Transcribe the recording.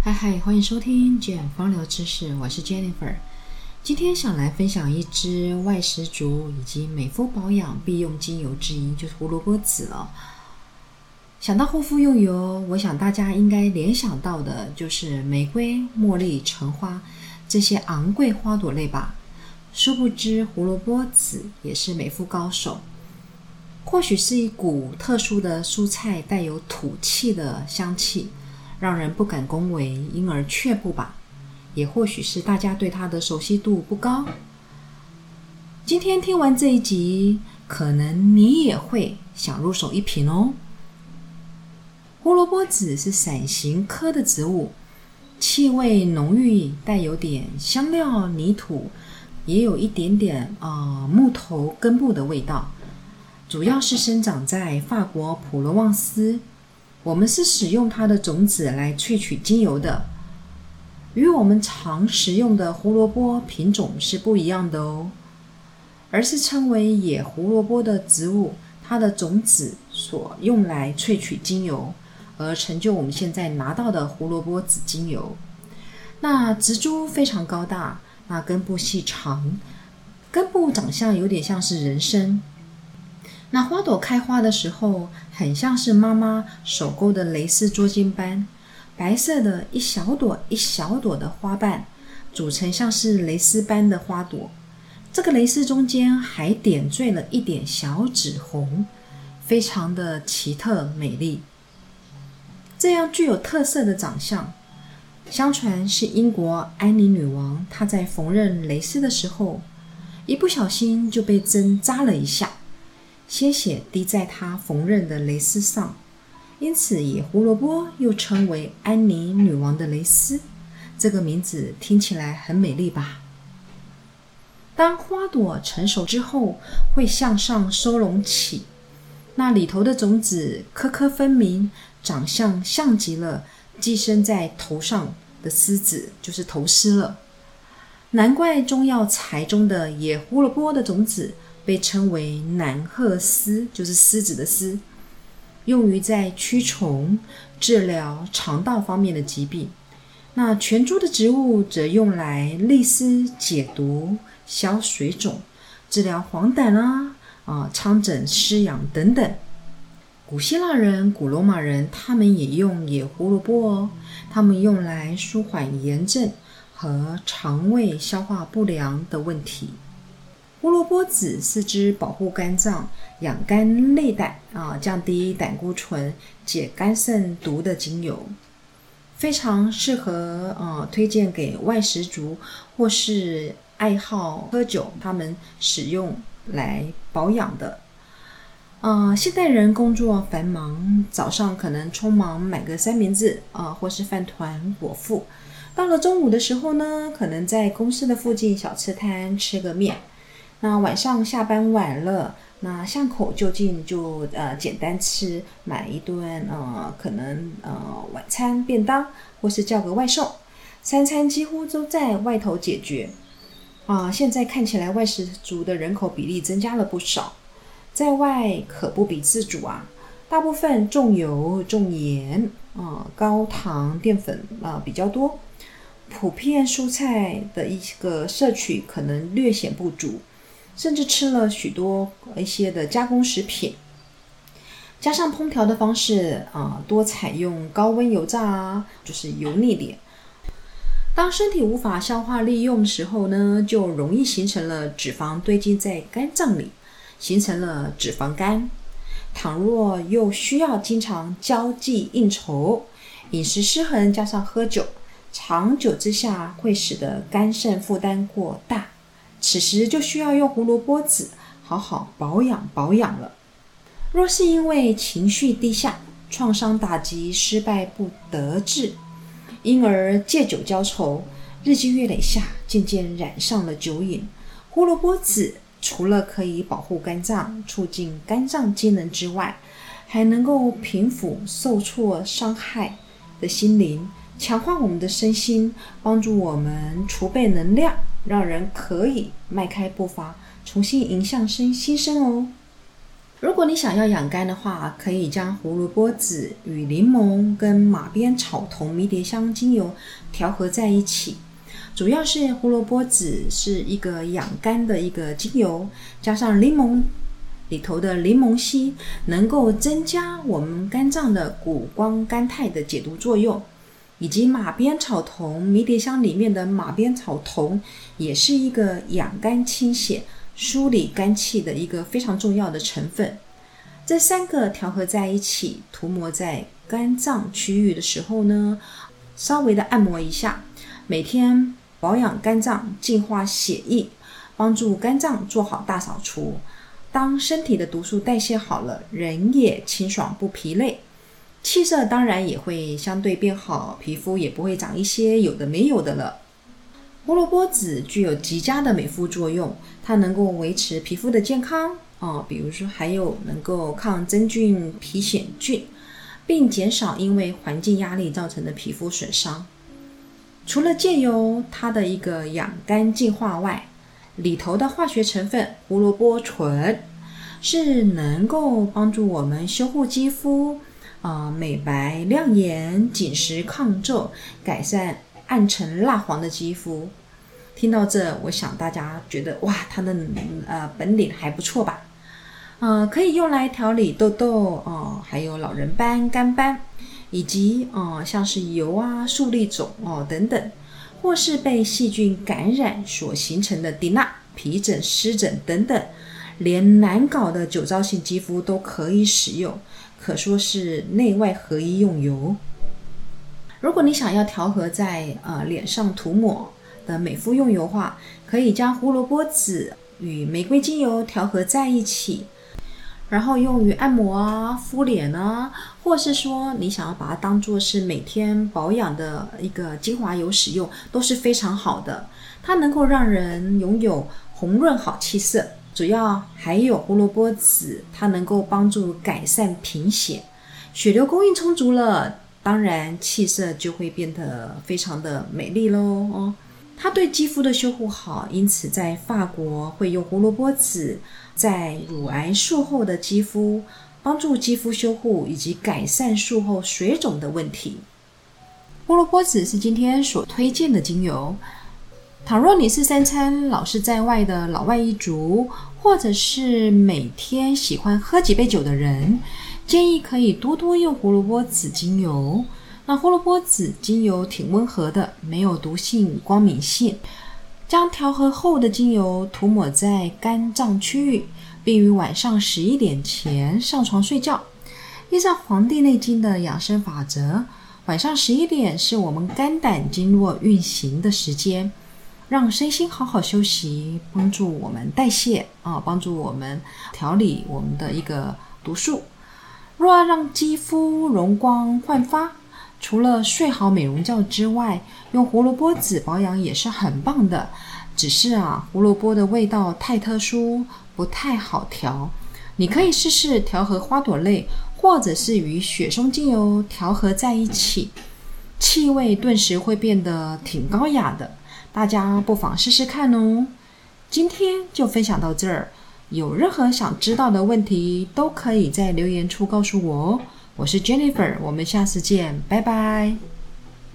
嗨嗨，欢迎收听简芳疗知识，我是 Jennifer。今天想来分享一支外食族以及美肤保养必用精油之一，就是胡萝卜籽了。想到护肤用油，我想大家应该联想到的就是玫瑰、茉莉、橙花这些昂贵花朵类吧。殊不知，胡萝卜籽也是美肤高手。或许是一股特殊的蔬菜，带有土气的香气，让人不敢恭维，因而却步吧。也或许是大家对它的熟悉度不高。今天听完这一集，可能你也会想入手一瓶哦。胡萝卜籽是伞形科的植物，气味浓郁，带有点香料、泥土，也有一点点啊木头根部的味道。主要是生长在法国普罗旺斯，我们是使用它的种子来萃取精油的，与我们常食用的胡萝卜品种是不一样的哦，而是称为野胡萝卜的植物，它的种子所用来萃取精油，而成就我们现在拿到的胡萝卜籽精油。那植株非常高大，那根部细长，根部长相有点像是人参。那花朵开花的时候，很像是妈妈手勾的蕾丝捉襟般，白色的一小朵一小朵的花瓣，组成像是蕾丝般的花朵。这个蕾丝中间还点缀了一点小紫红，非常的奇特美丽。这样具有特色的长相，相传是英国安妮女王她在缝纫蕾丝的时候，一不小心就被针扎了一下。鲜血滴在她缝纫的蕾丝上，因此野胡萝卜又称为安妮女王的蕾丝。这个名字听起来很美丽吧？当花朵成熟之后，会向上收拢起，那里头的种子颗颗分明，长相像极了寄生在头上的丝子，就是头丝了。难怪中药材中的野胡萝卜的种子。被称为南鹤丝，就是狮子的虱，用于在驱虫、治疗肠道方面的疾病。那全株的植物则用来利湿、解毒、消水肿、治疗黄疸啊、啊疮疹、湿痒等等。古希腊人、古罗马人他们也用野胡萝卜哦，他们用来舒缓炎症和肠胃消化不良的问题。胡萝卜籽是支保护肝脏、养肝内胆啊、降低胆固醇、解肝肾毒的精油，非常适合呃推荐给外食族或是爱好喝酒他们使用来保养的。呃，现代人工作繁忙，早上可能匆忙买个三明治啊，或是饭团果腹，到了中午的时候呢，可能在公司的附近小吃摊吃个面。那晚上下班晚了，那巷口就近就呃简单吃，买一顿呃可能呃晚餐便当，或是叫个外送，三餐几乎都在外头解决。啊，现在看起来外食族的人口比例增加了不少，在外可不比自主啊。大部分重油重盐啊，高糖淀粉啊比较多，普遍蔬菜的一个摄取可能略显不足。甚至吃了许多一些的加工食品，加上烹调的方式啊，多采用高温油炸啊，就是油腻点。当身体无法消化利用的时候呢，就容易形成了脂肪堆积在肝脏里，形成了脂肪肝。倘若又需要经常交际应酬，饮食失衡加上喝酒，长久之下会使得肝肾负担过大。此时就需要用胡萝卜籽好好保养保养了。若是因为情绪低下、创伤打击、失败不得志，因而借酒浇愁，日积月累下，渐渐染上了酒瘾。胡萝卜籽除了可以保护肝脏、促进肝脏机能之外，还能够平抚受挫伤害的心灵，强化我们的身心，帮助我们储备能量。让人可以迈开步伐，重新迎向新新生哦。如果你想要养肝的话，可以将胡萝卜籽与柠檬跟马鞭草酮迷迭香精油调和在一起。主要是胡萝卜籽是一个养肝的一个精油，加上柠檬里头的柠檬烯，能够增加我们肝脏的谷胱甘肽的解毒作用，以及马鞭草酮迷迭香里面的马鞭草酮，也是一个养肝清血。梳理肝气的一个非常重要的成分，这三个调和在一起，涂抹在肝脏区域的时候呢，稍微的按摩一下，每天保养肝脏，净化血液，帮助肝脏做好大扫除。当身体的毒素代谢好了，人也清爽不疲累，气色当然也会相对变好，皮肤也不会长一些有的没有的了。胡萝卜籽具有极佳的美肤作用，它能够维持皮肤的健康哦，比如说还有能够抗真菌、皮癣菌，并减少因为环境压力造成的皮肤损伤。除了借由它的一个养肝净化外，里头的化学成分胡萝卜醇是能够帮助我们修护肌肤啊，美白亮眼、紧实抗皱，改善。暗沉蜡黄的肌肤，听到这，我想大家觉得哇，它的呃本领还不错吧？呃，可以用来调理痘痘哦，还有老人斑、干斑，以及哦像是油啊、粟粒肿哦等等，或是被细菌感染所形成的滴蜡、皮疹、湿疹等等，连难搞的酒糟性肌肤都可以使用，可说是内外合一用油。如果你想要调和在呃脸上涂抹的美肤用油话，可以将胡萝卜籽与玫瑰精油调和在一起，然后用于按摩啊、敷脸啊，或是说你想要把它当做是每天保养的一个精华油使用，都是非常好的。它能够让人拥有红润好气色，主要还有胡萝卜籽，它能够帮助改善贫血，血流供应充足了。当然，气色就会变得非常的美丽喽哦。它对肌肤的修护好，因此在法国会用胡萝卜籽在乳癌术后的肌肤帮助肌肤修护以及改善术后水肿的问题。胡萝卜籽是今天所推荐的精油。倘若你是三餐老是在外的老外一族，或者是每天喜欢喝几杯酒的人。建议可以多多用胡萝卜籽精油。那胡萝卜籽精油挺温和的，没有毒性、光敏性。将调和后的精油涂抹在肝脏区域，并于晚上十一点前上床睡觉。依照《黄帝内经》的养生法则，晚上十一点是我们肝胆经络运行的时间，让身心好好休息，帮助我们代谢啊，帮助我们调理我们的一个毒素。若要让肌肤容光焕发，除了睡好美容觉之外，用胡萝卜籽保养也是很棒的。只是啊，胡萝卜的味道太特殊，不太好调。你可以试试调和花朵类，或者是与雪松精油调和在一起，气味顿时会变得挺高雅的。大家不妨试试看哦。今天就分享到这儿。有任何想知道的问题，都可以在留言处告诉我哦。我是 Jennifer，我们下次见，拜拜。